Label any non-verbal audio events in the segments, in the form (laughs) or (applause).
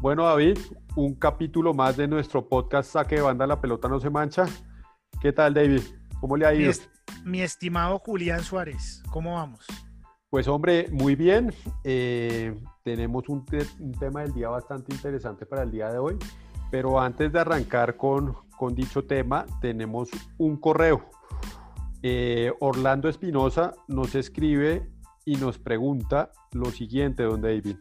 Bueno, David, un capítulo más de nuestro podcast Saque de Banda La Pelota No Se Mancha. ¿Qué tal, David? ¿Cómo le ha Mi, ido? est- mi estimado Julián Suárez, ¿cómo vamos? Pues hombre, muy bien. Eh, tenemos un, te- un tema del día bastante interesante para el día de hoy. Pero antes de arrancar con, con dicho tema, tenemos un correo. Eh, Orlando Espinosa nos escribe y nos pregunta lo siguiente, don David.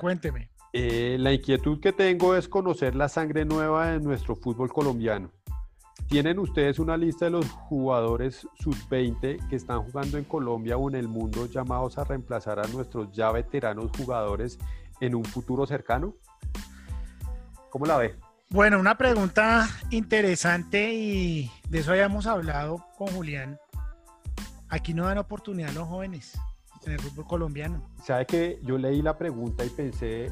Cuénteme. Eh, la inquietud que tengo es conocer la sangre nueva de nuestro fútbol colombiano. ¿Tienen ustedes una lista de los jugadores sub-20 que están jugando en Colombia o en el mundo llamados a reemplazar a nuestros ya veteranos jugadores en un futuro cercano? ¿Cómo la ve? Bueno, una pregunta interesante y de eso habíamos hablado con Julián. Aquí no dan oportunidad a los jóvenes en el fútbol colombiano. Sabe que yo leí la pregunta y pensé,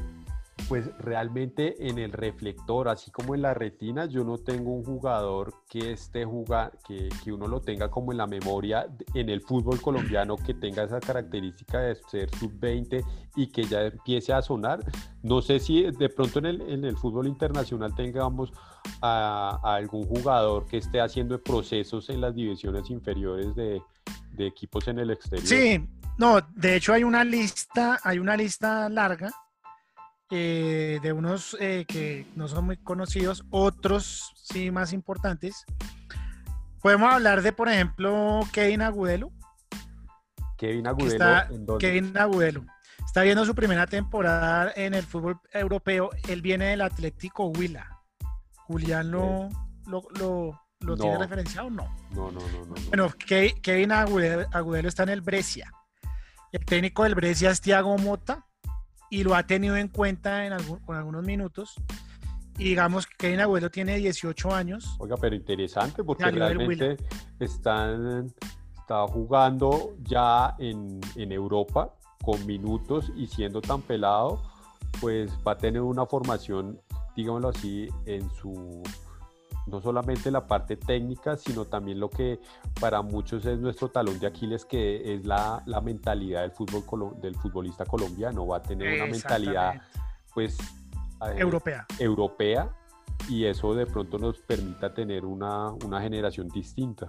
pues realmente en el reflector, así como en la retina, yo no tengo un jugador que esté jugando, que, que uno lo tenga como en la memoria en el fútbol colombiano, que tenga esa característica de ser sub-20 y que ya empiece a sonar. No sé si de pronto en el, en el fútbol internacional tengamos a, a algún jugador que esté haciendo procesos en las divisiones inferiores de, de equipos en el exterior. Sí, no, de hecho hay una lista, hay una lista larga eh, de unos eh, que no son muy conocidos, otros sí más importantes. Podemos hablar de, por ejemplo, Kevin Agudelo. Kevin Agudelo, está ¿en dónde? Kevin Agudelo. Está viendo su primera temporada en el fútbol europeo. Él viene del Atlético Huila. Julián lo, lo, lo- lo tiene referenciado, no. No, no, no, no. no. Bueno, Ke- Kevin Agudelo, Agudelo está en el Brescia. El técnico del Brescia es Thiago Mota y lo ha tenido en cuenta en algún- con algunos minutos. Y digamos que Kevin Agudelo tiene 18 años. Oiga, pero interesante porque realmente están está jugando ya en, en Europa con minutos y siendo tan pelado, pues va a tener una formación, digámoslo así, en su no solamente la parte técnica, sino también lo que para muchos es nuestro talón de Aquiles, que es la, la mentalidad del fútbol del futbolista colombiano. Va a tener una mentalidad, pues, eh, Europea. europea y eso de pronto nos permita tener una, una generación distinta.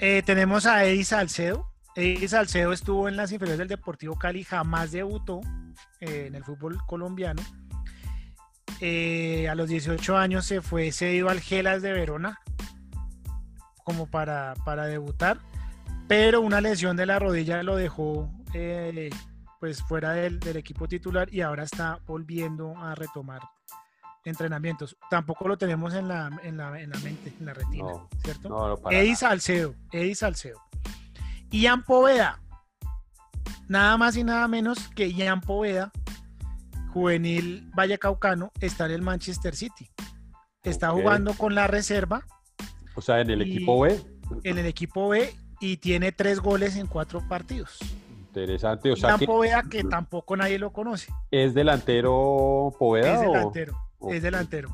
Eh, tenemos a Eddie Salcedo. Eddie Salcedo estuvo en las inferiores del Deportivo Cali, jamás debutó eh, en el fútbol colombiano. Eh, a los 18 años se fue cedido al Gelas de Verona como para, para debutar, pero una lesión de la rodilla lo dejó eh, pues fuera del, del equipo titular y ahora está volviendo a retomar entrenamientos. Tampoco lo tenemos en la, en la, en la mente, en la retina, No, ¿cierto? No, no, Eddie. Salcedo, Eddie Salcedo. Ian Poveda, nada más y nada menos que Ian Poveda, juvenil vallecaucano, está en el Manchester City. Está jugando con la reserva O sea, en el equipo B, en el equipo B y tiene tres goles en cuatro partidos. interesante. O sea, que Poveda, que tampoco nadie lo conoce. es delantero Poveda Es delantero. Es delantero.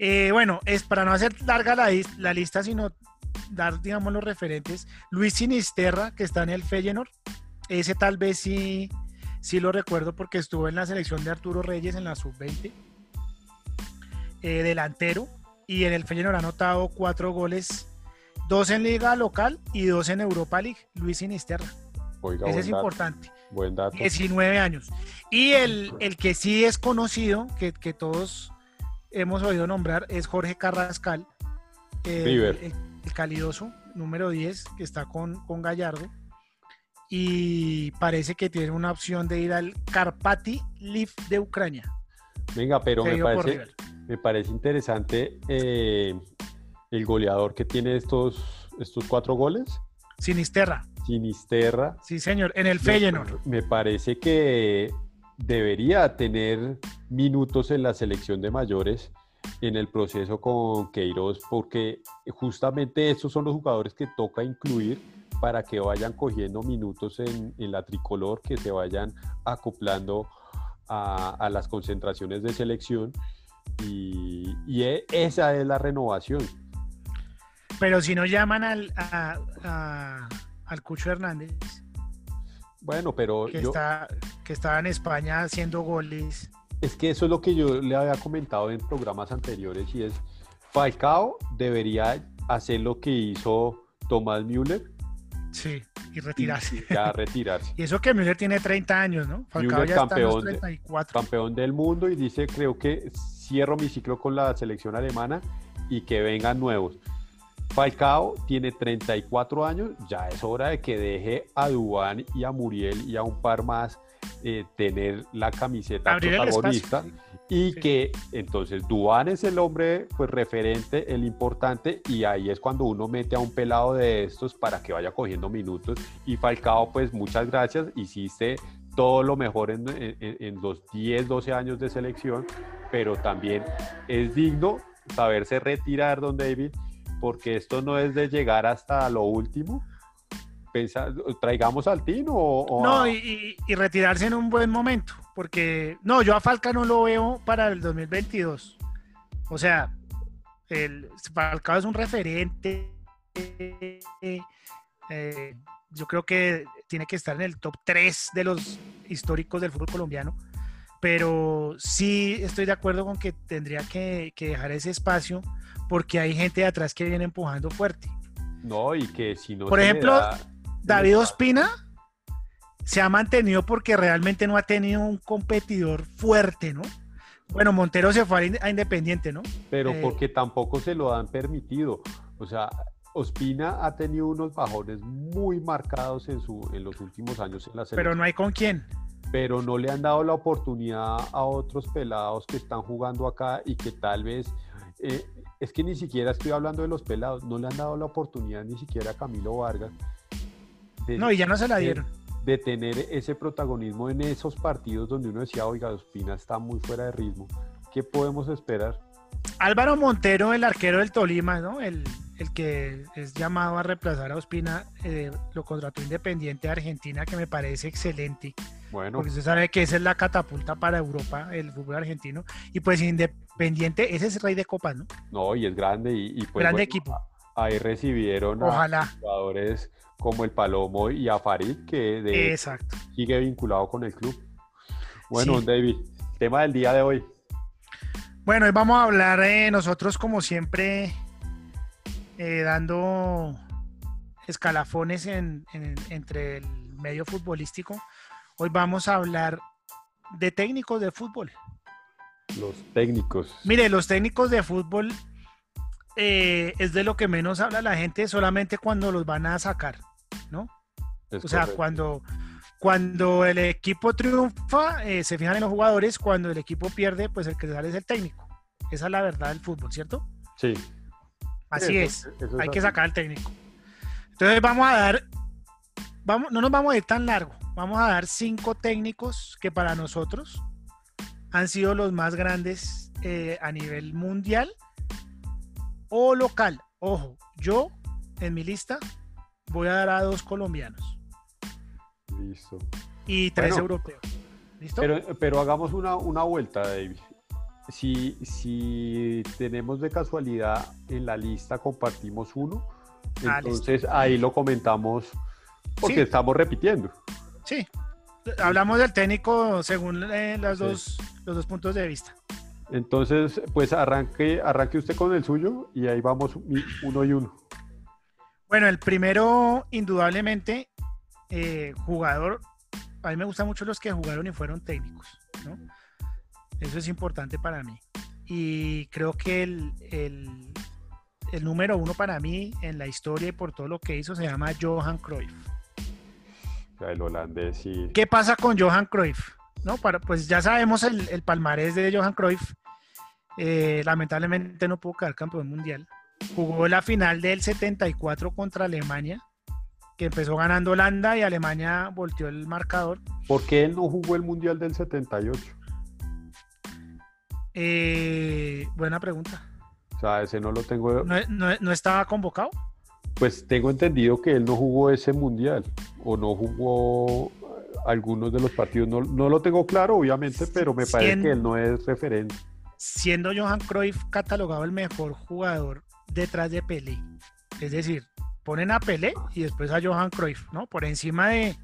Eh, bueno, es para no hacer larga la, la lista, sino dar, digamos, los referentes. Luis Sinisterra, que está en el Feyenoord. Ese tal vez sí, sí lo recuerdo porque estuvo en la selección de Arturo Reyes en la sub-20. Eh, delantero. Y en el Feyenoord ha anotado cuatro goles. Dos en liga local y dos en Europa League. Luis Sinisterra. Oiga, Ese es dato, importante. buen dato. 19 años. Y el, el que sí es conocido, que, que todos hemos oído nombrar, es Jorge Carrascal, River. el- el calidoso, número 10, que está con, con Gallardo. Y parece que tiene una opción de ir al Karpaty Liv de Ucrania. Venga, pero me parece, me parece interesante eh, el goleador que tiene estos, estos cuatro goles, Sinisterra, Sinisterra. sí señor, en el Me- Feyenoord. Me parece que debería tener minutos en la selección de mayores en el proceso con Queiroz, porque justamente estos son los jugadores que toca incluir para que vayan cogiendo minutos en, en la tricolor, que se vayan acoplando a, a las concentraciones de selección. Y, y e- esa es la renovación. Pero si no llaman al, a- a- al Cucho Hernández, Bueno, pero que, yo, está, que estaba en España haciendo goles. es que eso es lo que yo le había comentado en programas anteriores y es Falcao debería hacer lo que hizo Tomás Müller Sí, y retirarse. y ya retirarse. (laughs) Y eso que Müller tiene 30 años, ¿no? Falcao Müller ya está en los campeón de- 34. Campeón del mundo y dice, creo que cierro mi ciclo con la selección alemana y que vengan nuevos. Falcao tiene 34 años, ya es hora de que deje a Dubán y a Muriel y a un par más eh, tener la camiseta Abrir protagonista. Y Sí. que entonces Dubán es el hombre pues referente, el importante y ahí es cuando uno mete a un pelado de estos para que vaya cogiendo minutos y Falcao pues muchas gracias, hiciste todo lo mejor en, en- en los 10, 12 años de selección, pero también es digno saberse retirar, don David, porque esto no es de llegar hasta lo último. Traigamos al Tino o, o No, a- y, retirarse en un buen momento, porque no, yo a Falca no lo veo para el 2022. O sea, el Falcao es un referente. eh, yo creo que tiene que estar en el top 3 de los históricos del fútbol colombiano. Pero sí estoy de acuerdo con que tendría que, que dejar ese espacio porque hay gente de atrás que viene empujando fuerte. no, y que si no Por ejemplo, da- David Ospina se ha mantenido porque realmente no ha tenido un competidor fuerte, ¿no? Bueno, Montero se fue a Inde- a Independiente, ¿no? pero Eh, porque tampoco se lo han permitido. O sea, Ospina ha tenido unos bajones muy marcados en, su, en los últimos años en la selección, Pero no hay con quién. pero no le han dado la oportunidad a otros pelados que están jugando acá y que tal vez, eh, es que ni siquiera estoy hablando de los pelados, no le han dado la oportunidad ni siquiera a Camilo Vargas de, No, y ya no se la dieron. de tener ese protagonismo en esos partidos donde uno decía, oiga, Ospina está muy fuera de ritmo. ¿Qué podemos esperar? Álvaro Montero, el arquero del Tolima, ¿no? El, el que es llamado a reemplazar a Ospina, eh, lo contrató Independiente de Argentina, que me parece excelente. Bueno, Porque usted sabe que esa es la catapulta para Europa, el fútbol argentino. Y pues Independiente, ese es rey de copas, ¿no? no, y es grande y, y pues Grande bueno, equipo. Ahí recibieron a jugadores como el Palomo y a Farid, que de, Exacto. sigue vinculado con el club. Bueno, Sí. David, tema del día de hoy. Bueno, hoy vamos a hablar eh, nosotros, como siempre, eh, dando escalafones en- en- entre el medio futbolístico. Hoy vamos a hablar de técnicos de fútbol. Los técnicos. Mire, los técnicos de fútbol eh, es de lo que menos habla la gente solamente cuando los van a sacar, ¿no? es O sea, correcto. cuando, cuando el equipo triunfa, eh, se fijan en los jugadores, cuando el equipo pierde, pues el que sale es el técnico. Esa es la verdad del fútbol, ¿cierto? Sí. Así Eso- es. eso es Hay que sacar al técnico. Entonces vamos a dar, vamos, no nos vamos a ir tan largo. Vamos a dar cinco técnicos que para nosotros han sido los más grandes eh, a nivel mundial o local. Ojo, yo en mi lista voy a dar a dos colombianos Listo. y tres Bueno. europeos. ¿Listo? Pero, pero hagamos una, una vuelta, David. Si, si tenemos de casualidad en la lista, compartimos uno, Ah, listo. entonces ahí lo comentamos porque Sí. estamos repitiendo. Sí. Hablamos del técnico según eh, las Sí. dos, los dos puntos de vista. Entonces, pues arranque, arranque usted con el suyo y ahí vamos uno y uno. Bueno, el primero, indudablemente, eh, jugador. A mí me gustan mucho los que jugaron y fueron técnicos, ¿no? Eso es importante para mí. Y creo que el, el- el número uno para mí en la historia y por todo lo que hizo se llama Johan Cruyff. O sea, el holandés sí. ¿Qué pasa con Johan Cruyff? ¿No? Para, pues ya sabemos el, el palmarés de Johan Cruyff. Eh, lamentablemente no pudo quedar campeón mundial. Jugó la final del 74 contra Alemania, que empezó ganando Holanda y Alemania volteó el marcador. ¿Por qué él no jugó el Mundial del 78? Eh, buena pregunta. O sea, ese no lo tengo. ¿No, no- no estaba convocado? Pues tengo entendido que él no jugó ese Mundial o no jugó algunos de los partidos. No, no lo tengo claro, obviamente, pero me parece que él no es referente. Siendo Johan Cruyff catalogado el mejor jugador detrás de Pelé. Es decir, ponen a Pelé y después a Johan Cruyff, ¿no? Por encima de,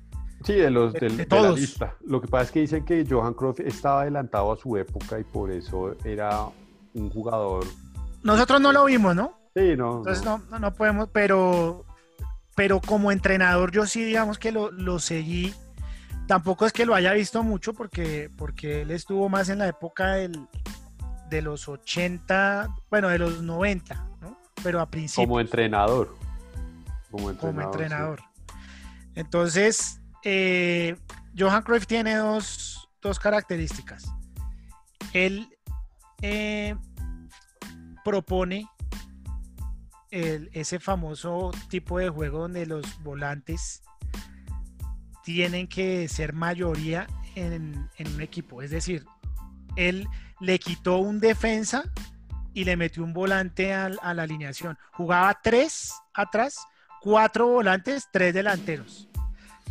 Sí, de los de- de la todos. lista. Lo que pasa es que dicen que Johan Cruyff estaba adelantado a su época y por eso era un jugador. Nosotros no lo vimos, ¿no? Sí, no. Entonces no. no, no, no podemos, pero, pero como entrenador yo sí digamos que lo, lo seguí. Tampoco es que lo haya visto mucho porque, porque él estuvo más en la época del, de los 80, bueno, de los 90, ¿no? Pero a principios Como entrenador. Como entrenador. como sí. entrenador. Entonces, eh, Johan Cruyff tiene dos, dos características. Él eh, propone el- ese famoso tipo de juego donde los volantes tienen que ser mayoría en, en un equipo. Es decir, él le quitó un defensa y le metió un volante al- a la alineación. Jugaba tres atrás, cuatro volantes, tres delanteros.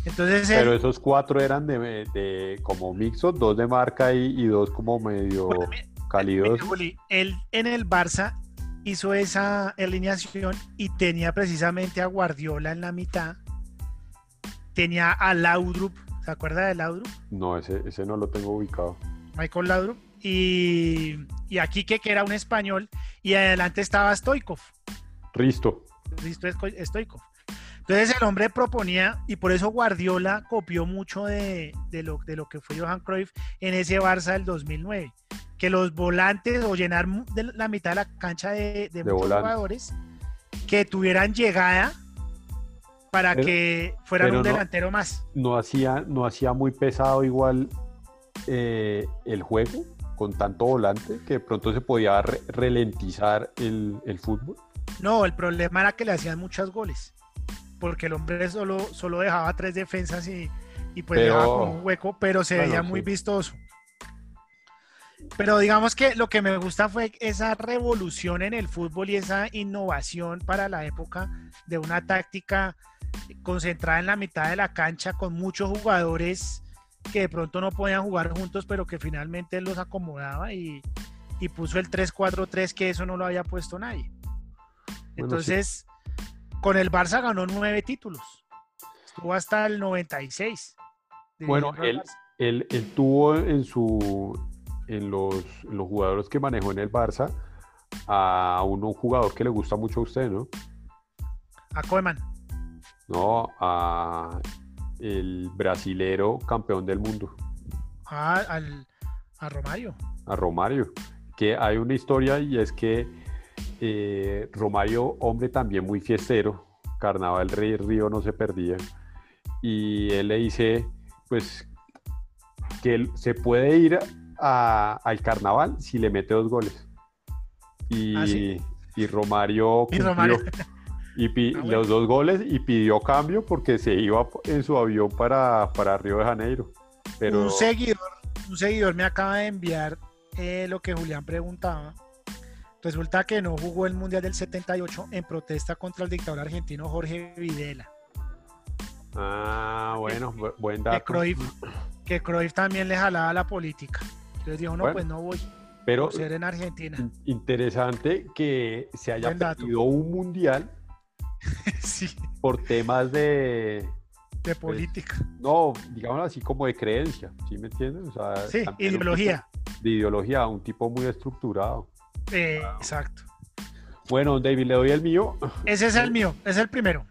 Entonces él, Pero esos cuatro eran de, de como mixtos, dos de marca y, y dos como medio Bueno, cálidos. él en el Barça hizo esa alineación y tenía precisamente a Guardiola en la mitad. Tenía a Laudrup, ¿se acuerda de Laudrup? No, ese, ese no lo tengo ubicado. Michael Laudrup. Y, y aquí que era un español. Y adelante estaba Stoikov. Risto. Risto Stoikov. Entonces el hombre proponía, y por eso Guardiola copió mucho de, de lo, de lo que fue Johan Cruyff en ese Barça del 2009, que los volantes o llenar de la mitad de la cancha de, de De muchos volantes. jugadores que tuvieran llegada para Pero- que fueran un no- delantero más. No hacía, no hacía muy pesado igual eh, el juego con tanto volante que de pronto se podía re- ralentizar el, el fútbol. No, el problema era que le hacían muchos goles, porque el hombre solo, solo dejaba tres defensas y, y pues Pero- dejaba como un hueco, pero se Bueno, veía muy sí. vistoso. Pero digamos que lo que me gusta fue esa revolución en el fútbol y esa innovación para la época de una táctica concentrada en la mitad de la cancha con muchos jugadores que de pronto no podían jugar juntos, pero que finalmente él los acomodaba y, y puso el 3-4-3, que eso no lo había puesto nadie. Entonces, con el Barça ganó nueve títulos. Estuvo hasta el 96. Bueno, él-. Él, él tuvo en su en los, los jugadores que manejó en el Barça a un, un jugador que le gusta mucho a usted, ¿no? A Koeman. No, a el brasilero campeón del mundo, A, al, a Romario. a Romario. Que hay una historia y es que eh, Romario, hombre también muy fiestero, Carnaval Rey Río no se perdía. Y él le dice, pues, que él se puede ir a- al carnaval si le mete dos goles. Y, Ah, sí. y Romario Y. Romario. (laughs) Y pi- Ah, bueno. los dos goles y pidió cambio porque se iba en su avión para, para Río de Janeiro. Pero Un, seguidor, un seguidor me acaba de enviar eh, lo que Julián preguntaba. Resulta que no jugó el Mundial del 78 en protesta contra el dictador argentino Jorge Videla. Ah, bueno, bu- buen Que dato. Cruyff, que Cruyff también le jalaba la política. Entonces dijo, no, Bueno. pues no voy Pero ser en Argentina. in- interesante que se haya perdido un mundial (laughs) sí, por temas de, de política. no, digamos así como de creencia, ¿sí me entiendes? O sea, Sí, ideología. tipo de ideología, un tipo muy estructurado. Eh, exacto. Bueno, David, le doy el mío. Ese es el mío, es el primero.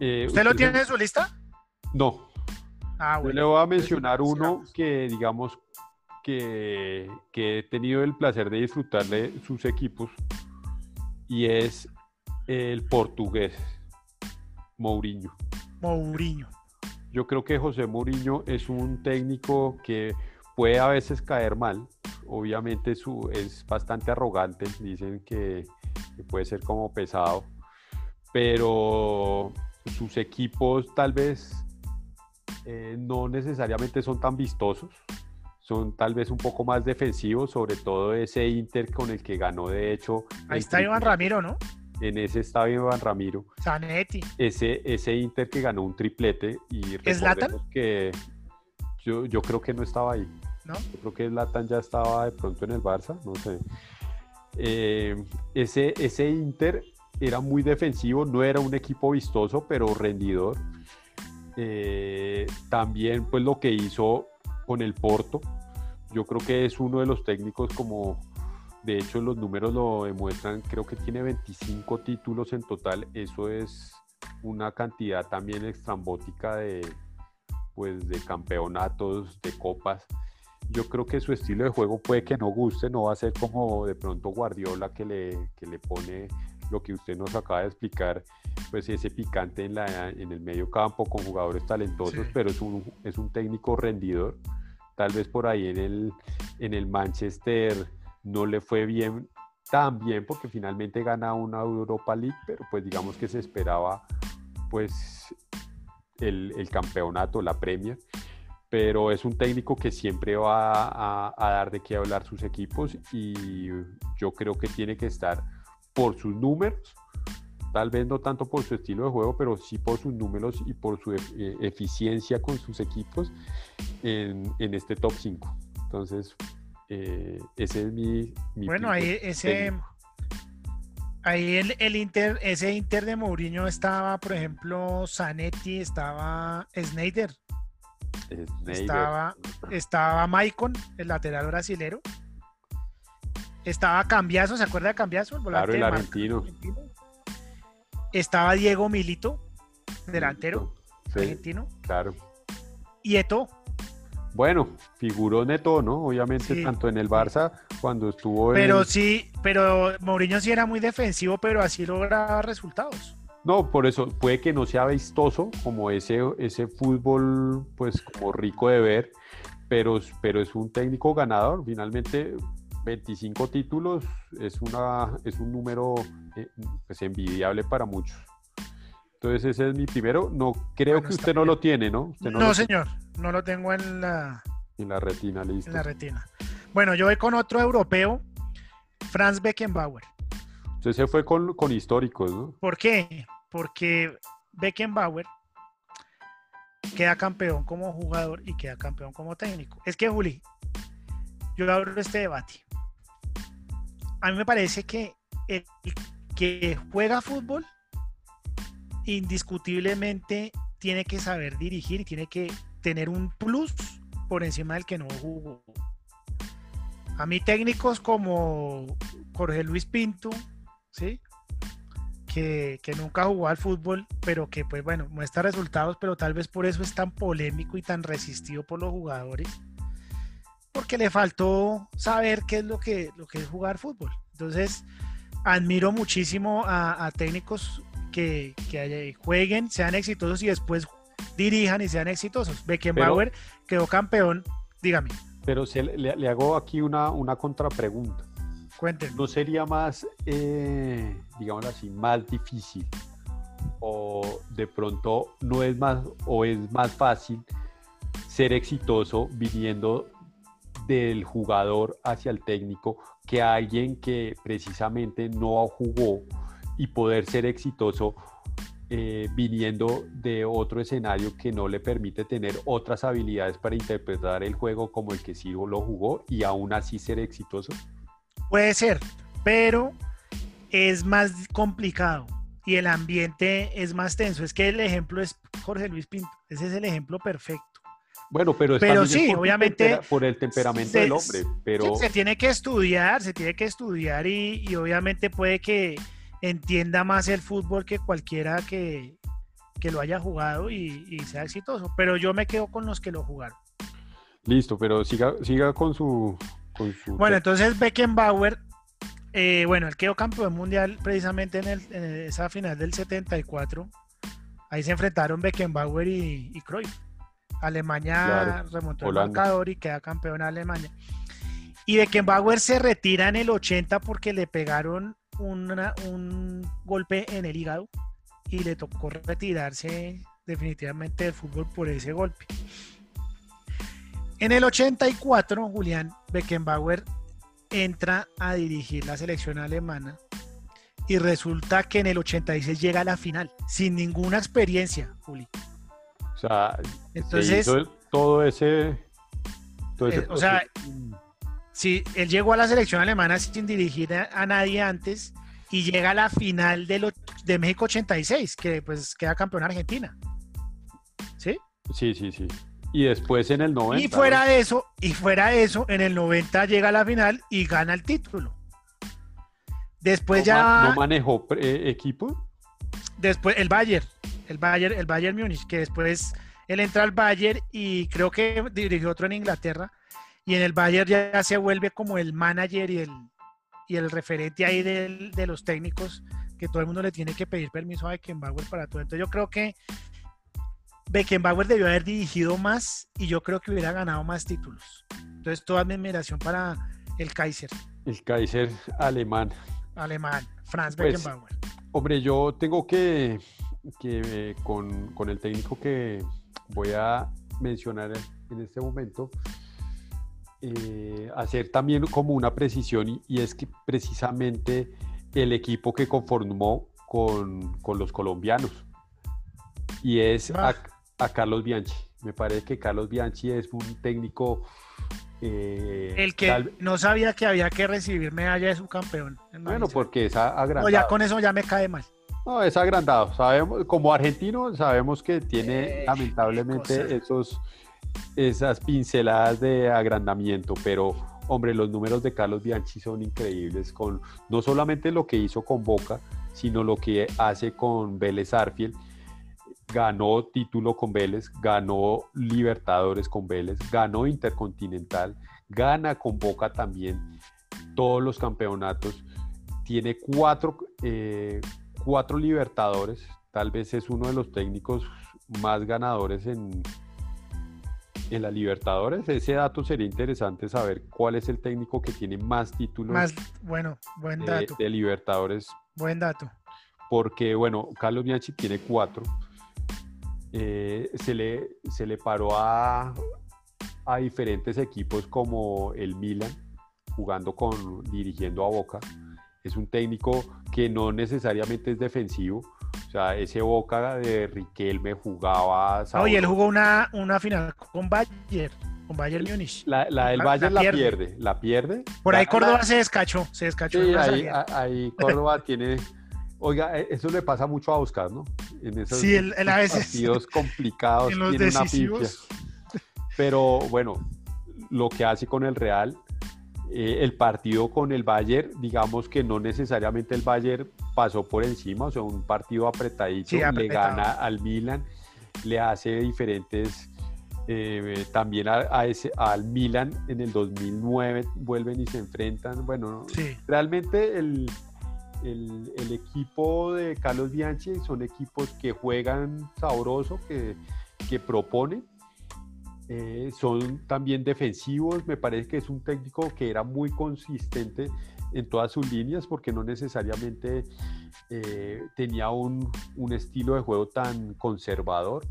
Eh, ¿Usted lo tiene en su lista? No, Ah, Yo le voy a mencionar uno sigamos. que, digamos, que, que he tenido el placer de disfrutarle sus equipos y es el portugués, Mourinho. Mourinho. Yo creo que José Mourinho es un técnico que puede a veces caer mal. Obviamente su, es bastante arrogante, dicen que, que puede ser como pesado, pero sus equipos tal vez eh, no necesariamente son tan vistosos, son tal vez un poco más defensivos, sobre todo ese Inter con el que ganó de hecho. Ahí está Iván. Ramiro, ¿no? En ese está Iván Ramiro Zanetti. ese, ese Inter que ganó un triplete y recordemos que yo, yo creo que no estaba ahí. ¿No? Yo creo que Zlatan ya estaba de pronto en el Barça, no sé. Eh, ese, ese Inter era muy defensivo, no era un equipo vistoso, pero rendidor. Eh, también pues lo que hizo con el Porto, yo creo que es uno de los técnicos como, de hecho los números lo demuestran, creo que tiene 25 títulos en total, eso es una cantidad también extrambótica de, pues, de campeonatos, de copas. Yo creo que su estilo de juego puede que no guste, no va a ser como de pronto Guardiola que le, que le pone lo que usted nos acaba de explicar, pues ese picante en, la, en el medio campo con jugadores talentosos, pero es un, es un técnico rendidor. Tal vez por ahí en el, en el Manchester no le fue bien tan bien porque finalmente gana una Europa League, pero pues digamos que se esperaba pues el, el campeonato, la Premier pero es un técnico que siempre va a, dar de qué hablar sus equipos y yo creo que tiene que estar por sus números, tal vez no tanto por su estilo de juego, pero sí por sus números y por su e eficiencia con sus equipos en, en, este top 5. Entonces, eh, ese es mi... mi bueno, ahí ese... Ahí el, el, Inter, ese Inter de Mourinho estaba, por ejemplo, Zanetti, estaba Snyder, estaba, estaba Maicon, el lateral brasilero. Estaba Cambiazo, ¿se acuerda de Cambiazo? El claro, el argentino. Estaba Diego Milito, delantero argentino. Claro. Y Eto. Bueno, figuró Neto, ¿no? Obviamente, tanto en el Barça cuando estuvo Pero sí, pero Mourinho sí era muy defensivo, pero así lograba resultados. No, por eso puede que no sea vistoso como ese, ese fútbol, pues como rico de ver, pero, pero es un técnico ganador. Finalmente, 25 títulos es, una, es un número eh, pues, envidiable para muchos. Entonces ese es mi primero. No creo que usted no lo tiene, ¿no? no, señor, no lo tengo en la en la retina, listo. En la retina. Bueno, yo voy con otro europeo, Franz Beckenbauer. Usted se fue con, con históricos, ¿no? ¿Por qué? Porque Beckenbauer queda campeón como jugador y queda campeón como técnico. Es que, Juli, yo abro este debate. A mí me parece que el que juega fútbol indiscutiblemente tiene que saber dirigir y tiene que tener un plus por encima del que no jugó. A mí técnicos como Jorge Luis Pinto, ¿sí? Que, que, nunca jugó al fútbol, pero que pues bueno, muestra resultados, pero tal vez por eso es tan polémico y tan resistido por los jugadores, porque le faltó saber qué es lo que, lo que es jugar fútbol. Entonces, admiro muchísimo a, técnicos que, que, jueguen, sean exitosos y después dirijan y sean exitosos. Beckenbauer quedó campeón, dígame. Pero se, le, le, hago aquí una, una contrapregunta. ¿No sería más, eh, digamos así, más difícil? O de pronto no es más, o es más fácil ser exitoso viniendo del jugador hacia el técnico que alguien que precisamente no jugó y poder ser exitoso eh, viniendo de otro escenario que no le permite tener otras habilidades para interpretar el juego como el que sí lo jugó y aún así ser exitoso? Puede ser, pero es más complicado y el ambiente es más tenso. Es que el ejemplo es Jorge Luis Pinto. Ese es el ejemplo perfecto. Bueno, pero, pero sí, obviamente por el temperamento del hombre. Pero se tiene que estudiar, se tiene que estudiar y, y, obviamente puede que entienda más el fútbol que cualquiera que, que lo haya jugado y, y, sea exitoso. Pero yo me quedo con los que lo jugaron. Listo, pero siga, siga con su bueno, entonces Beckenbauer, eh, bueno, él quedó campeón mundial precisamente en, esa final del 74. Ahí se enfrentaron Beckenbauer y, y Cruyff. Alemania remontó el marcador y queda campeón a Alemania. Y Beckenbauer se retira en el 80 porque le pegaron un golpe en el hígado y le tocó retirarse definitivamente del fútbol por ese golpe. En el 84, Julián Beckenbauer entra a dirigir la selección alemana y resulta que en el 86 llega a la final, sin ninguna experiencia, Juli. O sea, entonces todo ese, eh, o sea, si él llegó a la selección alemana sin dirigir a, nadie antes y llega a la final de, de México 86, que pues queda campeón Argentina. ¿Sí? Sí, sí, sí. Y después en el 90. Y fuera de eso, y fuera de eso, en el 90 llega a la final y gana el título. Después ¿No, ya. ¿No manejó eh, equipo? Después el Bayern, el Bayern, el Bayern Múnich, que después él entra al Bayern y creo que dirigió otro en Inglaterra. Y en el Bayern ya se vuelve como el manager y el, y el referente ahí del- de los técnicos, que todo el mundo le tiene que pedir permiso a Beckenbauer para todo. Entonces yo creo que Beckenbauer debió haber dirigido más y yo creo que hubiera ganado más títulos. Entonces toda mi admiración para el Kaiser El Kaiser alemán. alemán, Franz Pues, Beckenbauer. Hombre, yo tengo que, que eh, con, con el técnico que voy a mencionar en este momento, eh, hacer también como una precisión y, y es que precisamente el equipo que conformó con, con los colombianos y es a, Ah. a Carlos Bianchi. Me parece que Carlos Bianchi es un técnico... eh, El que tal- no sabía que había que recibir medalla de su campeón. en bueno, porque es a- No, agrandado. ya con eso ya me cae mal. No, es agrandado. Sabemos, como argentino, sabemos que tiene Eh, lamentablemente esos, esas pinceladas de agrandamiento, pero hombre, los números de Carlos Bianchi son increíbles, con no solamente lo que hizo con Boca, sino lo que hace con Vélez Arfiel. Ganó título con Vélez, ganó Libertadores con Vélez, ganó Intercontinental, gana con Boca también todos los campeonatos. Tiene cuatro, eh, cuatro Libertadores, tal vez es uno de los técnicos más ganadores en, en la Libertadores. Ese dato sería interesante saber cuál es el técnico que tiene más títulos Más, bueno, buen de, dato, de Libertadores, buen dato. porque bueno, Carlos Bianchi tiene cuatro. Eh, se, le, se le paró a, a diferentes equipos como el Milan, jugando con, dirigiendo a Boca. Es un técnico que no necesariamente es defensivo. O sea, ese Boca de Riquelme jugaba. Oye, él jugó una, una final con Bayern, con Bayern Múnich. La, la del la- Bayern la pierde. pierde. La pierde. Por ahí Córdoba se descachó, se descachó. Sí, una ahí, ahí (laughs) Córdoba tiene. Oiga, eh, eso le pasa mucho a Oscar, ¿no? En esos Sí, él- él a veces- partidos (laughs) complicados en los tiene una decisivos. pifia. Pero bueno, lo que hace con el Real, eh, el partido con el Bayern, digamos que no necesariamente el Bayern pasó por encima, o sea, un partido apretadito, Sí, le gana al Milan, le hace diferentes. eh, también a, a ese, al Milan en el 2009 vuelven y se enfrentan. Bueno, Sí. realmente el, el- el equipo de Carlos Bianchi son equipos que juegan sabroso, que, que proponen. Eh, son también defensivos. Me parece que es un técnico que era muy consistente en todas sus líneas porque no necesariamente eh, tenía un, un estilo de juego tan conservador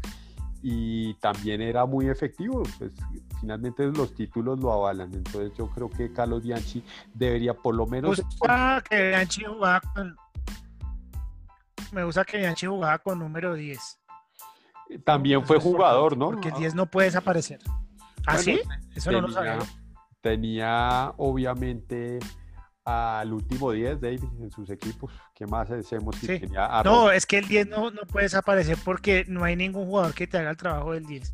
y también era muy efectivo. Pues finalmente los títulos lo avalan. Entonces yo creo que Carlos Bianchi debería por lo Me menos... gusta que Bianchi jugaba con. Me gusta que Bianchi jugaba con número 10. También fue jugador, ¿no? Porque el 10 no puede desaparecer. ¿Ah, sí? Eso no lo tenía, sabía. tenía, obviamente al último 10, David, en sus equipos. ¿Qué más hacemos? si Sí. tenía No, es que el 10 no, no puede desaparecer porque no hay ningún jugador que te haga el trabajo del 10.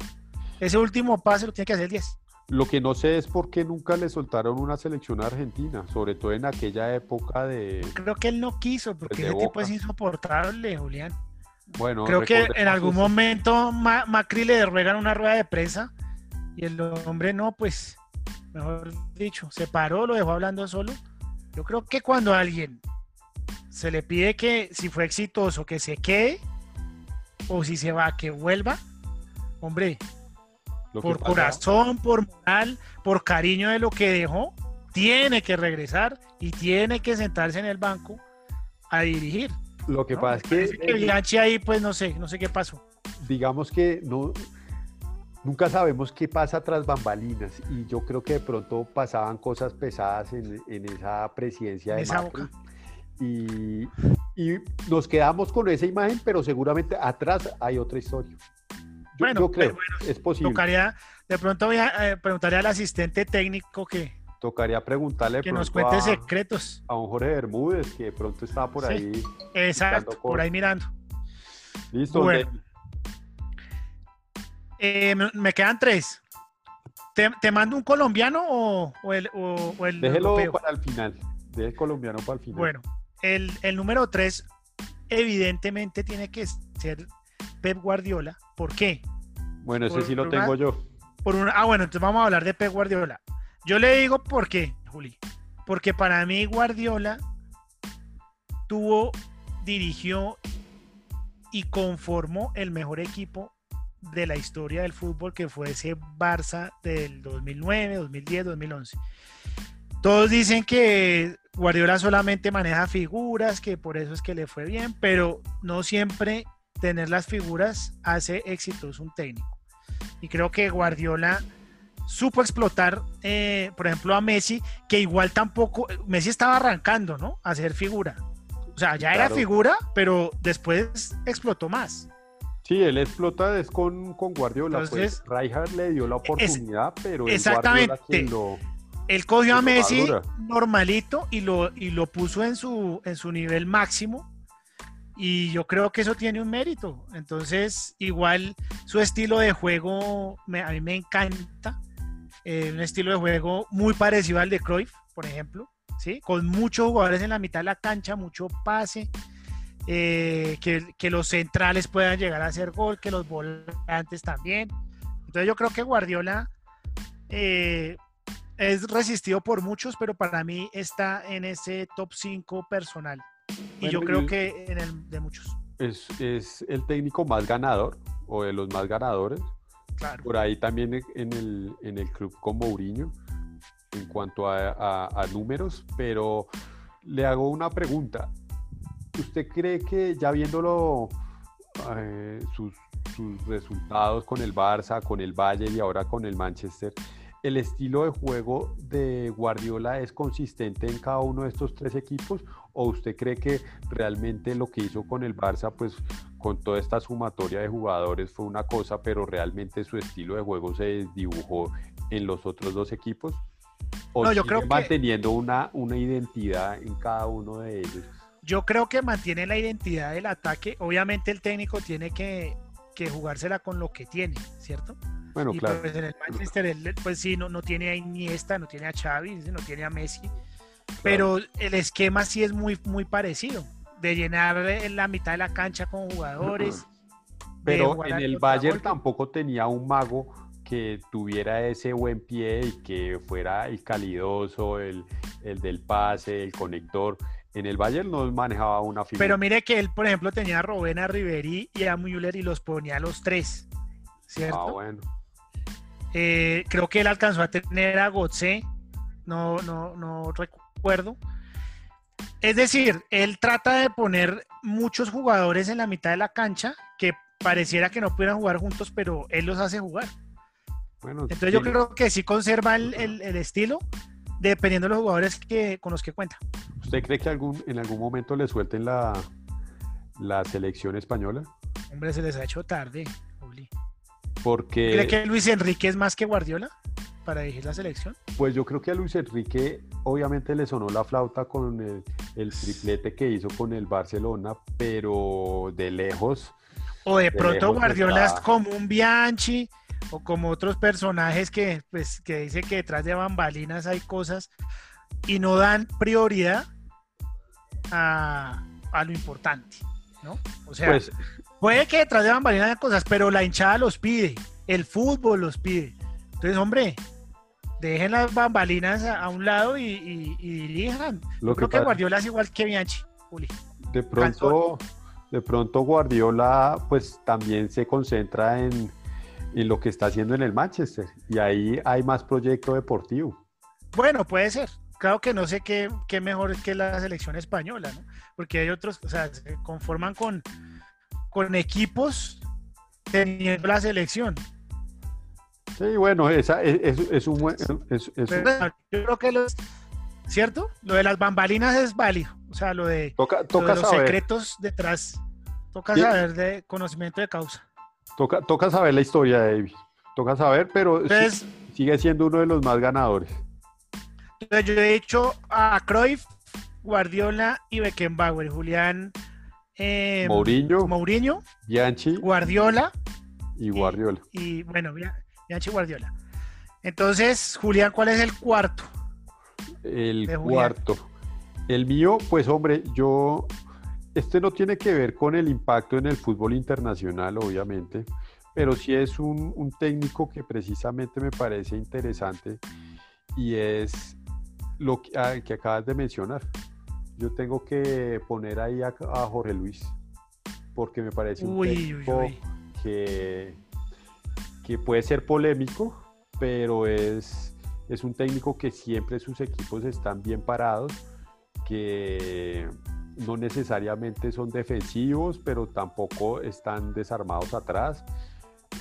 Ese último pase lo tiene que hacer el 10. Lo que no sé es por qué nunca le soltaron una selección a argentina, sobre todo en aquella época de, Creo que él no quiso porque ese tipo Boca. es insoportable, Julián. Bueno, Creo que en algún momento Ma- Macri le ruegan una rueda de prensa y el hombre no, pues, mejor dicho, se paró, lo dejó hablando solo. Yo creo que cuando a alguien se le pide que si fue exitoso que se quede o si se va que vuelva, hombre, lo por pasa- corazón, por moral, por cariño de lo que dejó, tiene que regresar y tiene que sentarse en el banco a dirigir. Lo que ¿no? pasa es que, eh, Bianchi ahí, pues no sé, no sé qué pasó. digamos que no, nunca sabemos qué pasa tras bambalinas y yo creo que de pronto pasaban cosas pesadas en, en esa presidencia En de esa Macri. boca. Y, y nos quedamos con esa imagen, pero seguramente atrás hay otra historia. Yo, Bueno, yo creo, pero es posible. Tocaría, de pronto voy a eh, preguntarle al asistente técnico que, Tocaría preguntarle que nos cuente a, secretos. a un Jorge Bermúdez que de pronto está por Sí. ahí. Exacto, por ahí mirando. Listo, Bueno. Eh, me, quedan tres. ¿Te, te mando un colombiano o, o el, o, o el Déjelo europeo? para el final. Deje el colombiano para el final. Bueno, el, el número tres evidentemente tiene que ser Pep Guardiola. ¿Por qué? Bueno, ese por sí lo una- tengo yo. Por una, ah, bueno, entonces vamos a hablar de Pep Guardiola. Yo le digo por qué, Juli. Porque para mí Guardiola tuvo, dirigió y conformó el mejor equipo de la historia del fútbol, que fue ese Barça del 2009, 2010, 2011. Todos dicen que Guardiola solamente maneja figuras, que por eso es que le fue bien, pero no siempre tener las figuras hace exitoso un técnico. Y creo que Guardiola supo explotar, eh, por ejemplo, a Messi, que igual tampoco, Messi estaba arrancando, ¿no? A ser figura. O sea, ya era figura, pero después explotó más. Sí, él explota es con, con Guardiola. Entonces, pues Rijkaard le dio la oportunidad, pero exactamente. Guardiola quien lo... Él cogió a Messi normalito y lo, y lo puso en su, en su nivel máximo. Y yo creo que eso tiene un mérito. Entonces, igual su estilo de juego me- a mí me encanta. Eh, un estilo de juego muy parecido al de Cruyff, por ejemplo. ¿sí? Con muchos jugadores en la mitad de la cancha, mucho pase. eh, que, que los centrales puedan llegar a hacer gol, que los volantes también. Entonces yo creo que Guardiola eh, es resistido por muchos, pero para mí está en ese top 5 personal. Y yo creo que en el de muchos, Es, es el técnico más ganador o de los más ganadores. Por ahí también en el, en el club con Mourinho en cuanto a, números, pero le hago una pregunta. ¿Usted cree que ya viéndolo eh, sus, sus resultados con el Barça, con el Bayern y ahora con el Manchester, el estilo de juego de Guardiola es consistente en cada uno de estos tres equipos? ¿O usted cree que realmente lo que hizo con el Barça, pues con toda esta sumatoria de jugadores fue una cosa, pero realmente su estilo de juego se dibujó en los otros dos equipos? ¿O No, yo creo que- manteniendo una, una identidad en cada uno de ellos? Yo creo que mantiene la identidad del ataque. Obviamente el técnico tiene que, que jugársela con lo que tiene, ¿cierto? Bueno, y claro. pues en el Manchester, él, pues sí, no, no tiene a Iniesta, no tiene a Xavi, no tiene a Messi. Pero el esquema sí es muy, muy parecido. De llenar la mitad de la cancha con jugadores. Pero en el Bayern tampoco tenía un mago que tuviera ese buen pie y que fuera el calidoso, el, el del pase, el conector. En el Bayern no manejaba una figura. Pero mire que él, por ejemplo, tenía a Robben, a Ribery y a Müller y los ponía a los tres. ¿Cierto? Ah, bueno. Eh, creo que él alcanzó a tener a Gotze, no, no, no recuerdo. Es decir, él trata de poner muchos jugadores en la mitad de la cancha que pareciera que no pudieran jugar juntos, pero él los hace jugar. Bueno, Entonces yo creo que sí conserva el, el- el estilo dependiendo de los jugadores que, con los que cuenta. ¿Usted cree que algún, en algún momento le suelten la, la selección española? Hombre, se les ha hecho tarde. Juli. Porque ¿Cree que Luis Enrique es más que Guardiola para dirigir la selección? Pues yo creo que a Luis Enrique obviamente le sonó la flauta con el, el triplete que hizo con el Barcelona, pero de lejos, O de De pronto Guardiola está. es como un Bianchi o como otros personajes que, pues, que dice que detrás de bambalinas hay cosas y no dan prioridad a, a lo importante, ¿no? O sea, pues puede que detrás de bambalinas haya cosas, pero la hinchada los pide, el fútbol los pide. Entonces, hombre, dejen las bambalinas a, a un lado y, y- y dirijan. lo Yo que creo que Guardiola es igual que Bianchi, Juli. de pronto, de pronto Guardiola pues también se concentra en, en lo que está haciendo en el Manchester y ahí hay más proyecto deportivo. Bueno, puede ser. Claro que no sé qué, qué mejor que la selección española, ¿no? Porque hay otros, o sea, se conforman con, con equipos teniendo la selección. Sí, bueno, esa es, es- es un buen... es- Pero yo creo que los, ¿cierto? Lo de las bambalinas es válido. O sea, lo de, toca lo de toca los saber, secretos detrás, toca Sí. saber de conocimiento de causa. toca, toca saber la historia de David. Toca saber, pero Entonces, sigue siendo uno de los más ganadores. entonces yo he dicho a Cruyff, Guardiola y Beckenbauer, Julián eh, Mourinho, Mourinho, Bianchi, Guardiola Y Guardiola. Y, bueno, Bianchi Guardiola. Entonces, Julián, ¿cuál es el cuarto? El cuarto. El mío, pues hombre, yo, este no tiene que ver con el impacto en el fútbol internacional, obviamente, pero sí es un, técnico que precisamente me parece interesante y es lo que, ah, que acabas de mencionar. Yo tengo que poner ahí a, Jorge Luis, porque me parece un técnico Que, que puede ser polémico, pero es, es un técnico que siempre sus equipos están bien parados, que no necesariamente son defensivos, pero tampoco están desarmados atrás.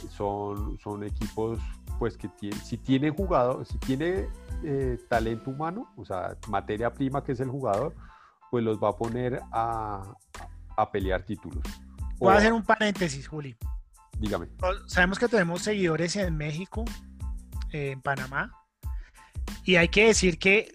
Son, son equipos pues que si tiene jugador, si tiene eh, talento humano, o sea, materia prima que es el jugador, pues los va a poner a, a pelear títulos. Voy a hacer un paréntesis, Juli. Dígame. Sabemos que tenemos seguidores en México, en Panamá, y hay que decir que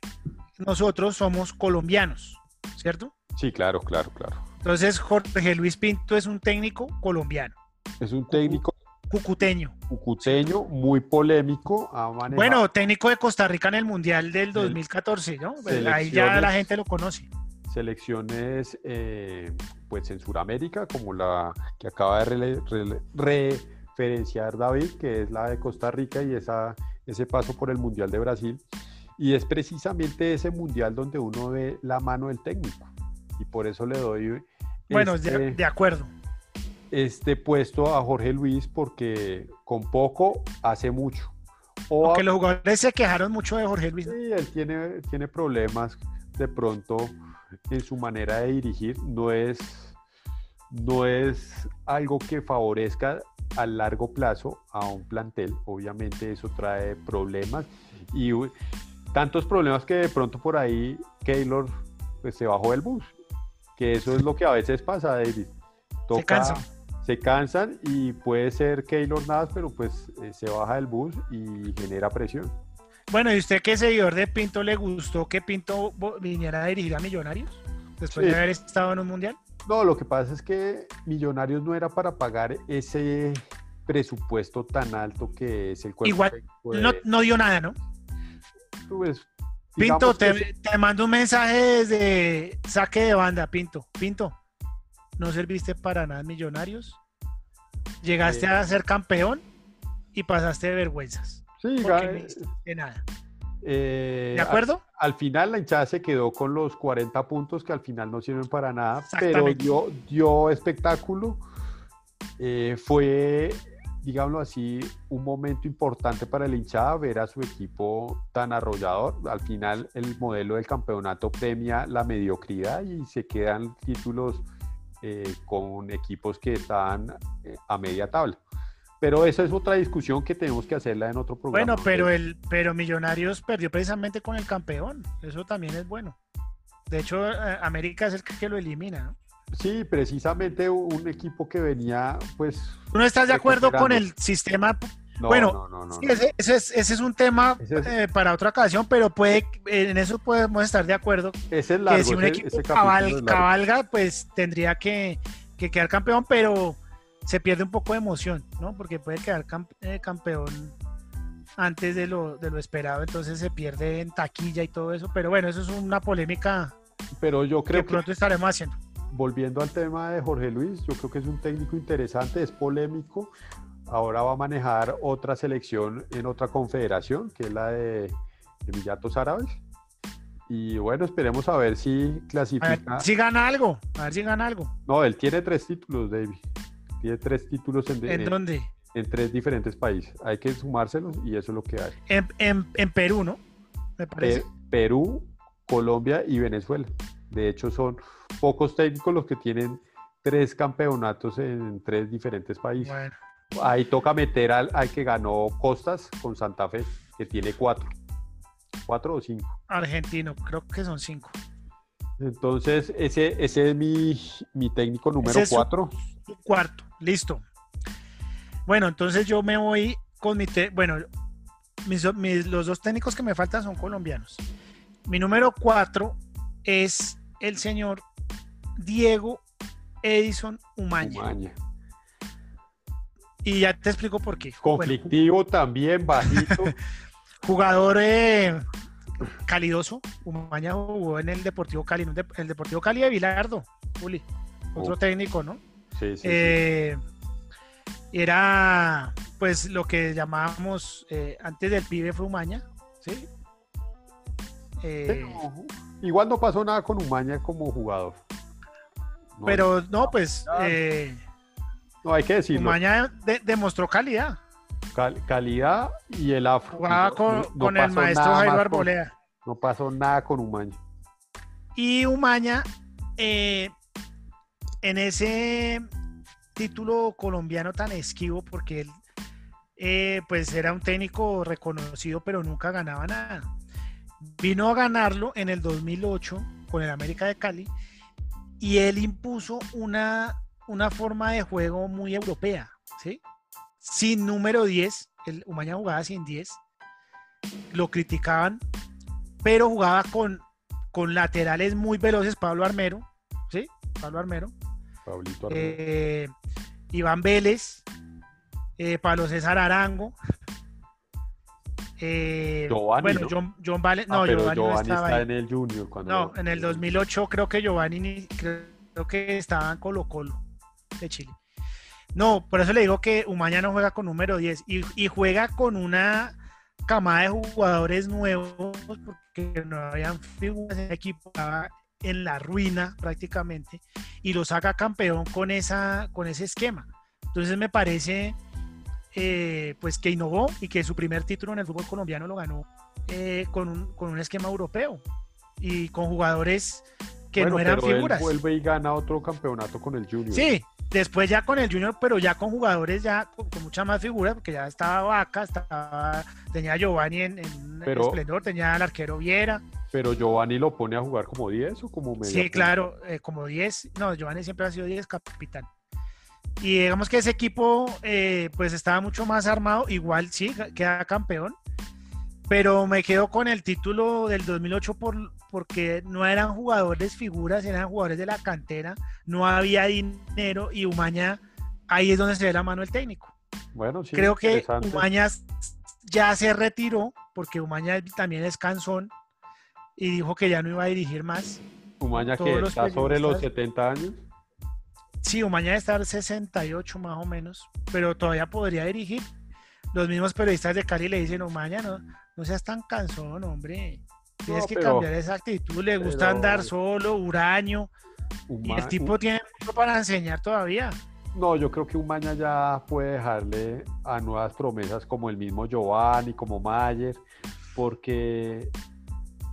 nosotros somos colombianos, ¿cierto? Sí, claro, claro, claro. Entonces, Jorge Luis Pinto es un técnico colombiano. Es un técnico cucuteño. Cucuteño, muy polémico. Bueno, técnico de Costa Rica en el Mundial del 2014, ¿no? Ahí ya la gente lo conoce. Selecciones, eh, pues en Sudamérica, como la que acaba de referenciar David, que es la de Costa Rica y esa, ese paso por el Mundial de Brasil. Y es precisamente ese Mundial donde uno ve la mano del técnico. Y por eso le doy... Bueno, de este acuerdo este puesto a Jorge Luis porque con poco hace mucho. O los jugadores se quejaron mucho de Jorge Luis. Sí, él tiene, tiene problemas de pronto en su manera de dirigir. No es, no es algo que favorezca a largo plazo a un plantel. Obviamente eso trae problemas y tantos problemas que de pronto por ahí Keylor pues, se bajó del bus. Que eso es lo que a veces pasa, David. se cansa se cansan y puede ser Keylor Navas, pero pues eh, se baja del bus y genera presión. Bueno, ¿y usted qué seguidor de Pinto le gustó que Pinto viniera a dirigir a Millonarios después de haber estado en un mundial? No, lo que pasa es que Millonarios no era para pagar ese presupuesto tan alto que es el cuerpo. Igual no, dio nada, ¿no? Pues, Pinto, te, te mando un mensaje desde saque de banda, Pinto. Pinto, no serviste para nada Millonarios, llegaste eh. a ser campeón y pasaste de vergüenzas. Sí, de nada. Eh, ¿De acuerdo? Al, final la hinchada se quedó con los 40 puntos que al final no sirven para nada, pero dio, dio espectáculo. Eh, fue, digámoslo así, un momento importante para la hinchada ver a su equipo tan arrollador. Al final el modelo del campeonato premia la mediocridad y se quedan títulos eh, con equipos que están eh, a media tabla. Pero esa es otra discusión que tenemos que hacerla en otro programa. Bueno, pero el pero Millonarios perdió precisamente con el campeón. Eso también es bueno. De hecho, eh, América es el que lo elimina, ¿no? Sí, precisamente un equipo que venía, pues. ¿Tú no estás de acuerdo con el sistema bueno, ese, es, un tema eh, para otra ocasión, pero puede, en eso podemos estar de acuerdo. Es el largo, que si un equipo cabalga, pues tendría que, quedar campeón, pero se pierde un poco de emoción, ¿no? Porque puede quedar eh, campeón antes de lo, de lo esperado, entonces se pierde en taquilla y todo eso, pero bueno, eso es una polémica pero yo creo que pronto estaremos haciendo. Volviendo al tema de Jorge Luis, yo creo que es un técnico interesante, es polémico, ahora va a manejar otra selección en otra confederación, que es la de Emiratos Árabes. Y bueno, esperemos a ver si clasifica. si gana algo, a ver si gana algo. No, él tiene tres títulos, David. Tiene tres títulos en, ¿En, dónde? En tres diferentes países. Hay que sumárselos y eso es lo que hay. En, Perú, ¿no? Me parece. Perú, Colombia y Venezuela. De hecho, son pocos técnicos los que tienen tres campeonatos en tres diferentes países. Bueno. Ahí toca meter al, que ganó Costas con Santa Fe, que tiene cuatro. ¿Cuatro o cinco? Argentino, creo que son cinco. Entonces, ese, ese es mi, técnico número cuatro. cuarto, listo. Bueno, entonces yo me voy con mi... bueno, los dos técnicos que me faltan son colombianos. Mi número cuatro es el señor Diego Edison Umaña. Umaña. Y ya te explico por qué. Conflictivo también, bajito. (laughs) Jugador eh, calidoso. Umaña jugó en el Deportivo Cali, en el Deportivo Cali de Vilardo, Juli. Otro técnico, ¿no? Sí, sí, Eh, Era pues lo que llamábamos eh, antes del pibe fue Umaña, ¿sí? Eh, Pero, igual no pasó nada con Umaña como jugador. No, pero no, pues eh, no hay que decirlo. Umaña de- demostró calidad. Cal- calidad y el afro. Jugaba No- con, no- con el maestro Jairo con- Arboleda. No pasó nada con Umaña. Y Umaña, eh, en ese título colombiano tan esquivo, porque él eh, pues era un técnico reconocido, pero nunca ganaba nada. Vino a ganarlo en el 2008 con el América de Cali y él impuso una, una forma de juego muy europea, ¿sí? Sin número 10, el Umaña jugaba sin 10, lo criticaban, pero jugaba con con laterales muy veloces, Pablo Armero, ¿sí? Pablo Armero, Pablito Armero. eh, Iván Vélez, eh, Pablo César Arango, eh, Giovanni, bueno, ¿no? John, John Vale, Ah, no, pero Giovanni, no estaba está ahí. en el Junior. Cuando No, en el 2008 creo que Giovanni ni- creo que estaba en Colo Colo de Chile. No, por eso le digo que Umaña no juega con número 10 y, y juega con una camada de jugadores nuevos porque no habían figuras en el equipo, estaba en la ruina prácticamente y lo saca campeón con, esa, con ese esquema. Entonces me parece eh, pues que innovó y que su primer título en el fútbol colombiano lo ganó eh, con, un, con un esquema europeo y con jugadores que Bueno, no eran pero él figuras. vuelve y gana otro campeonato con el Junior. Sí, después ya con el Junior, pero ya con jugadores ya con, con mucha más figuras, porque ya estaba Vaca, estaba, tenía Giovanni en, en Pero- esplendor, tenía al arquero Viera. Pero Giovanni lo pone a jugar como 10 o como medio. Sí, claro, eh, como 10. No, Giovanni siempre ha sido 10 capitán. Y digamos que ese equipo eh, pues estaba mucho más armado, igual sí, queda campeón, pero me quedo con el título del 2008 por, porque no eran jugadores figuras, eran jugadores de la cantera, no había dinero y Umaña, ahí es donde se ve la mano el técnico. Bueno, sí. Creo que. Umaña ya se retiró, porque Umaña también es cansón y dijo que ya no iba a dirigir más. Umaña todos que está sobre los periodistas- 70 años. Sí, Umaña debe estar 68 más o menos, pero todavía podría dirigir. Los mismos periodistas de Cali le dicen, Umaña, no, no seas tan cansón, hombre. Tienes No, que cambiar esa actitud, le gusta pero- andar solo, huraño, y el tipo tiene mucho para enseñar todavía. No, yo creo que Umaña ya puede dejarle a nuevas promesas como el mismo Giovanni, como Mayer, porque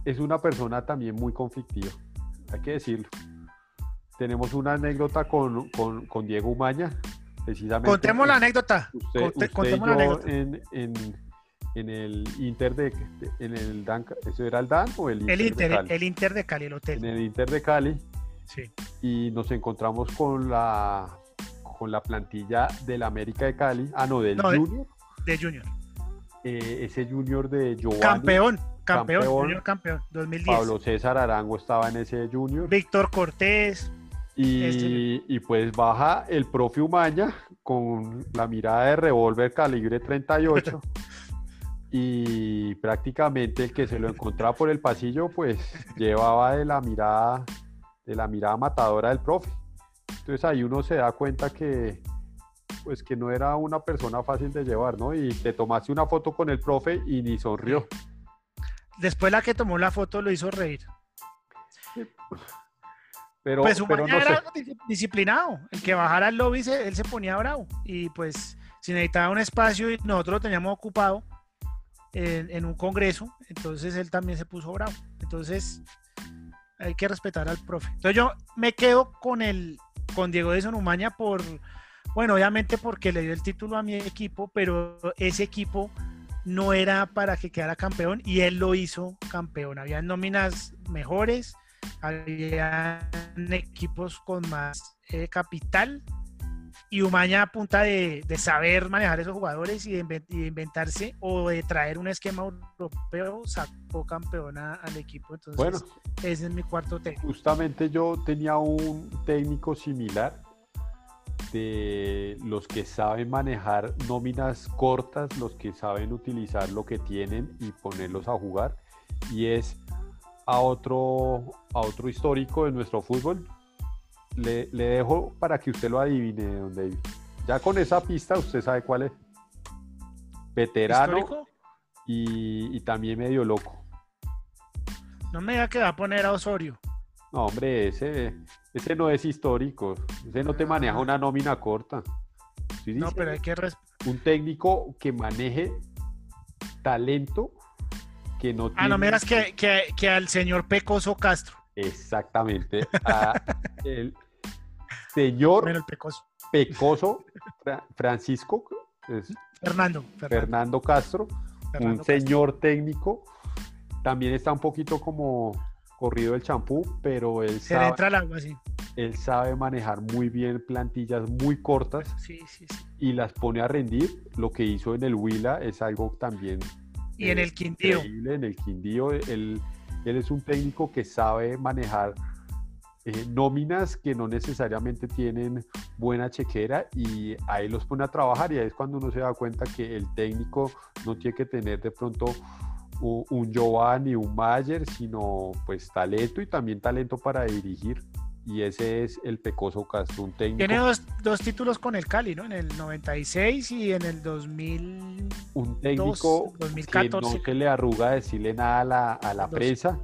es una persona también muy conflictiva, hay que decirlo. Tenemos una anécdota con, con- con Diego Umaña, precisamente. Contemos la anécdota. Usted, conte- usted y contemos la anécdota. en, en- en el Inter de, de- en el Dan, ¿eso era el Dan o el Inter? El de Inter, Cali? el Inter de Cali, el En hotel. el Inter de Cali Sí. y nos encontramos con la con la plantilla del América de Cali, ah no, del No, de- Junior, De Junior. eh, ese Junior de Giovanni, Campeón, campeón, Campeón. Junior campeón, 2010. Pablo César Arango estaba en ese Junior Víctor Cortés, y, este- y pues baja el profe Umaña con la mirada de revólver calibre 38 (laughs) y prácticamente el que se lo encontraba por el pasillo pues llevaba de la mirada de la mirada matadora del profe. Entonces ahí uno se da cuenta que pues que no era una persona fácil de llevar, ¿no? Y te tomaste una foto con el profe y ni sonrió. después la que tomó la foto lo hizo reír. Pero, pues pero Umaña no sé. era dis- disciplinado. El que bajara al lobby, se- él se ponía bravo. Y pues, si necesitaba un espacio y nosotros lo teníamos ocupado en, un congreso, entonces él también se puso bravo. Entonces, hay que respetar al profe. Entonces, yo me quedo con el con Diego de Umaña por, bueno, obviamente porque le dio el título a mi equipo, pero ese equipo no era para que quedara campeón y él lo hizo campeón. Había nóminas mejores, había equipos con más eh, capital y Umaña a punta de, de saber manejar esos jugadores y de, inventarse o de traer un esquema europeo sacó campeón a- al equipo. Entonces, Bueno, ese es mi cuarto técnico. justamente yo tenía un técnico similar. de los que saben manejar nóminas cortas, los que saben utilizar lo que tienen y ponerlos a jugar. Y es a otro, a otro histórico de nuestro fútbol. Le, le dejo para que usted lo adivine, don David. Ya con esa pista usted sabe cuál es. Veterano y, y también medio loco. No me diga que va a poner a Osorio. No, hombre, ese, ese no es histórico. Ese no te maneja Ah. una nómina corta. No, pero hay que Un técnico que maneje talento que no Ah, no me tiene- digas que, que, que al señor Pecoso Castro. Exactamente. (laughs) a el señor Pecoso. Pecoso (laughs) Fra- Francisco es Fernando. Fernando, Fernando Castro, Fernando un Castro. señor técnico. También está un poquito como corrido el champú, pero él Se le sabe, entra el agua, sí. él sabe manejar muy bien plantillas muy cortas Sí, sí, sí. y las pone a rendir. Lo que hizo en el Huila es algo también Y en el Quindío. En el Quindío, él, él es un técnico que sabe manejar eh, nóminas que no necesariamente tienen buena chequera y ahí los pone a trabajar y ahí es cuando uno se da cuenta que el técnico no tiene que tener de pronto un Giovanni, un Mayer, sino pues talento y también talento para dirigir. Y ese es el Pecoso Castro, un técnico, Tiene dos, dos títulos con el Cali, ¿no? En el 96 y en el 2000. un técnico que 2014. no se le arruga decirle nada a la, a la prensa.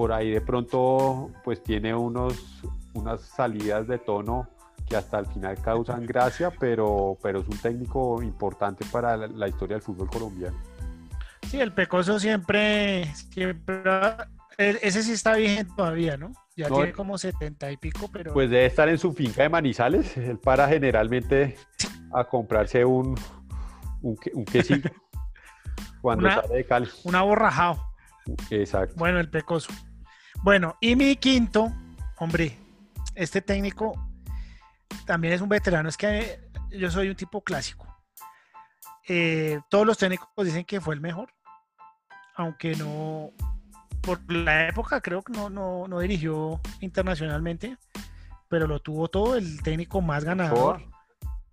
Por ahí de pronto pues tiene unos, unas salidas de tono que hasta el final causan (laughs) gracia, pero, pero es un técnico importante para la, la historia del fútbol colombiano. Sí, el Pecoso siempre. siempre e- ese sí está vigente todavía, ¿no? Ya No, tiene el- como 70 y pico, pero. Pues debe estar en su finca de Manizales. Él para generalmente a comprarse un, un, un quesillo (laughs) cuando Una- sale de Cali. un aborrajado. Exacto. Bueno, el Pecoso. Bueno, y mi quinto, hombre, este técnico también es un veterano. Es que yo soy un tipo clásico. Eh, todos los técnicos dicen que fue el mejor, aunque no, por la época creo que no, no, no dirigió internacionalmente, pero lo tuvo todo el técnico más ganador,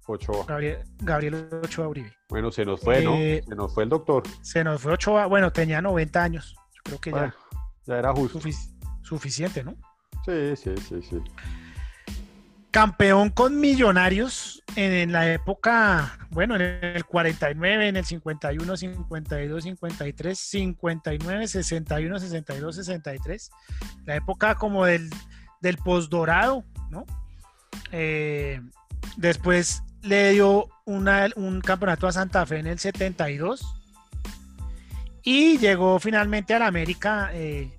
Ochoa. Gabriel, Gabriel Ochoa Uribe. Bueno, se nos fue, ¿no? Eh, Se nos fue el doctor. Se nos fue Ochoa, bueno, tenía 90 años, yo creo que ya Bueno, ya era justo. sufic- suficiente, ¿no? Sí, sí, sí, sí. campeón con Millonarios en, la época, bueno, en el 49, en el 51, 52, 53, 59, 61, 62, 63, la época como del, del posdorado, ¿no? Eh, después le dio una- un campeonato a Santa Fe en el 72 y llegó finalmente a la América eh,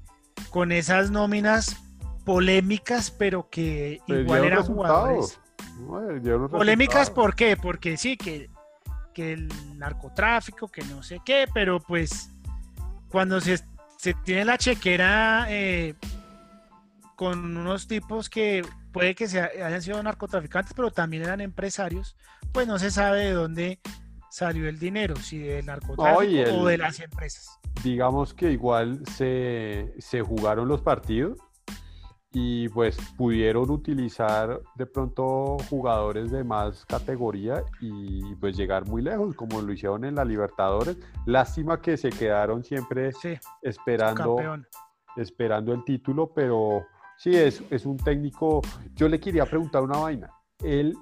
con esas nóminas polémicas, pero que igual eran jugadores. eh, Polémicas. ¿por qué? Porque sí, que, que el narcotráfico, que no sé qué, pero pues cuando se, se tiene la chequera eh, con unos tipos que puede que se hayan sido narcotraficantes, pero también eran empresarios, pues no se sabe de dónde salió el dinero, si del narcotráfico el- o de las empresas. Digamos que igual se, se jugaron los partidos y pues pudieron utilizar de pronto jugadores de más categoría y pues llegar muy lejos, como lo hicieron en la Libertadores. Lástima que se quedaron siempre Sí, esperando, esperando el título, pero sí, es, es un técnico. Yo le quería preguntar una vaina. Él,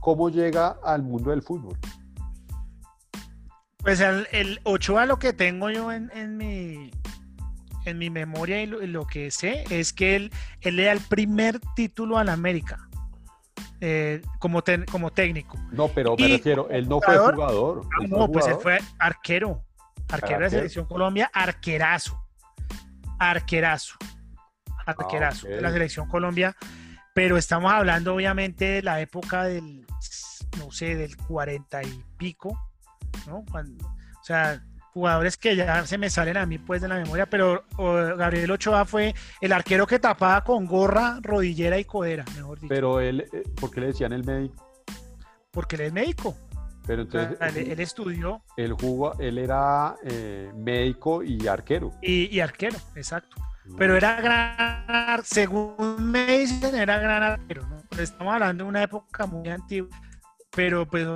¿cómo llega al mundo del fútbol? Pues el, el Ochoa lo que tengo yo en, en mi en mi memoria y lo, y lo que sé es que él, él le da el primer título al América eh, como, como técnico. No, pero me Y refiero, él no fue jugador- él fue no, pues él jugador. fue arquero, arquero de Arquero. Selección Colombia, arquerazo, arquerazo, arquerazo Ah, ok. de la Selección Colombia, pero estamos hablando obviamente de la época del, no sé, del cuarenta y pico, ¿no? Cuando- o sea, jugadores que ya se me salen a mí pues de la memoria, pero o, Gabriel Ochoa fue el arquero que tapaba con gorra, rodillera y codera, mejor dicho, Pero él, eh, ¿por qué le decían el médico? porque él es médico, Pero entonces, él, él estudió él, jugó, él era eh, médico y arquero. y, y arquero, exacto. pero era gran, según me dicen, era gran arquero, ¿no? estamos hablando de una época muy antigua, pero pues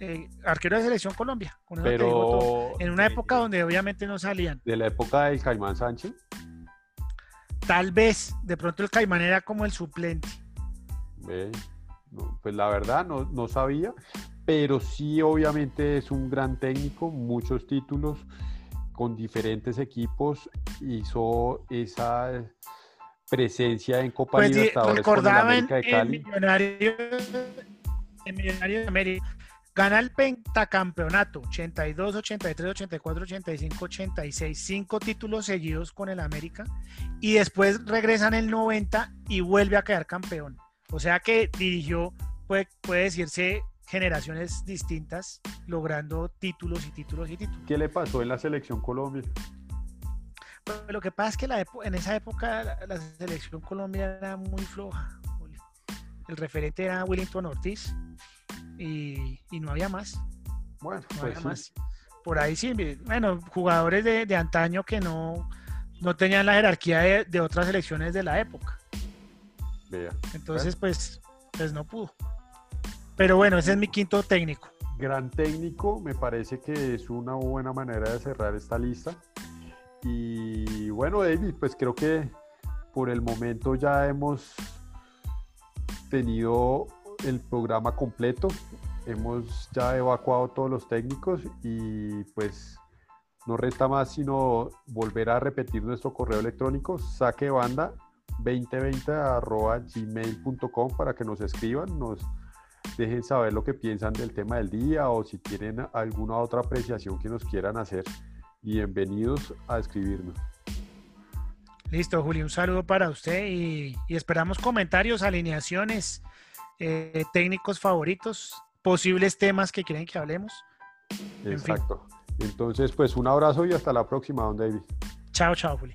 eh, arquero de selección Colombia, pero, en una época donde obviamente no salían. ¿De la época del Caimán Sánchez? Tal vez, de pronto el Caimán era como el suplente. pues la verdad no, no sabía, pero sí obviamente es un gran técnico, muchos títulos con diferentes equipos, hizo esa presencia en Copa pues, Libertadores con el América de Cali. En Millonario, en Millonario de América. Gana el pentacampeonato, 82, 83, 84, 85, 86, cinco títulos seguidos con el América y después regresa en el 90 y vuelve a quedar campeón. O sea que dirigió, puede, puede decirse, generaciones distintas, logrando títulos y títulos y títulos. ¿Qué le pasó en la selección Colombia? Pues, lo que pasa es que la en esa época la, selección Colombia era muy floja. El referente era Willington Ortiz y, no había más. Bueno, pues más. Por ahí sí, bueno, jugadores de, antaño que no, no tenían la jerarquía de, otras selecciones de la época. Entonces, pues, pues no pudo. Pero bueno, ese es mi quinto técnico. Gran técnico, me parece que es una buena manera de cerrar esta lista. Y bueno, David, pues creo que por el momento ya hemos tenido el programa completo. Hemos ya evacuado todos los técnicos y pues no resta más sino volver a repetir nuestro correo electrónico saquebanda 2020 gmail.com para que nos escriban, nos dejen saber lo que piensan del tema del día o si tienen alguna otra apreciación que nos quieran hacer bienvenidos a escribirnos. Listo, Julio, un saludo para usted y, esperamos comentarios, alineaciones, eh, técnicos favoritos, posibles temas que quieren que hablemos. Exacto. Entonces, pues un abrazo y hasta la próxima, don David. Chao, chao, Julio.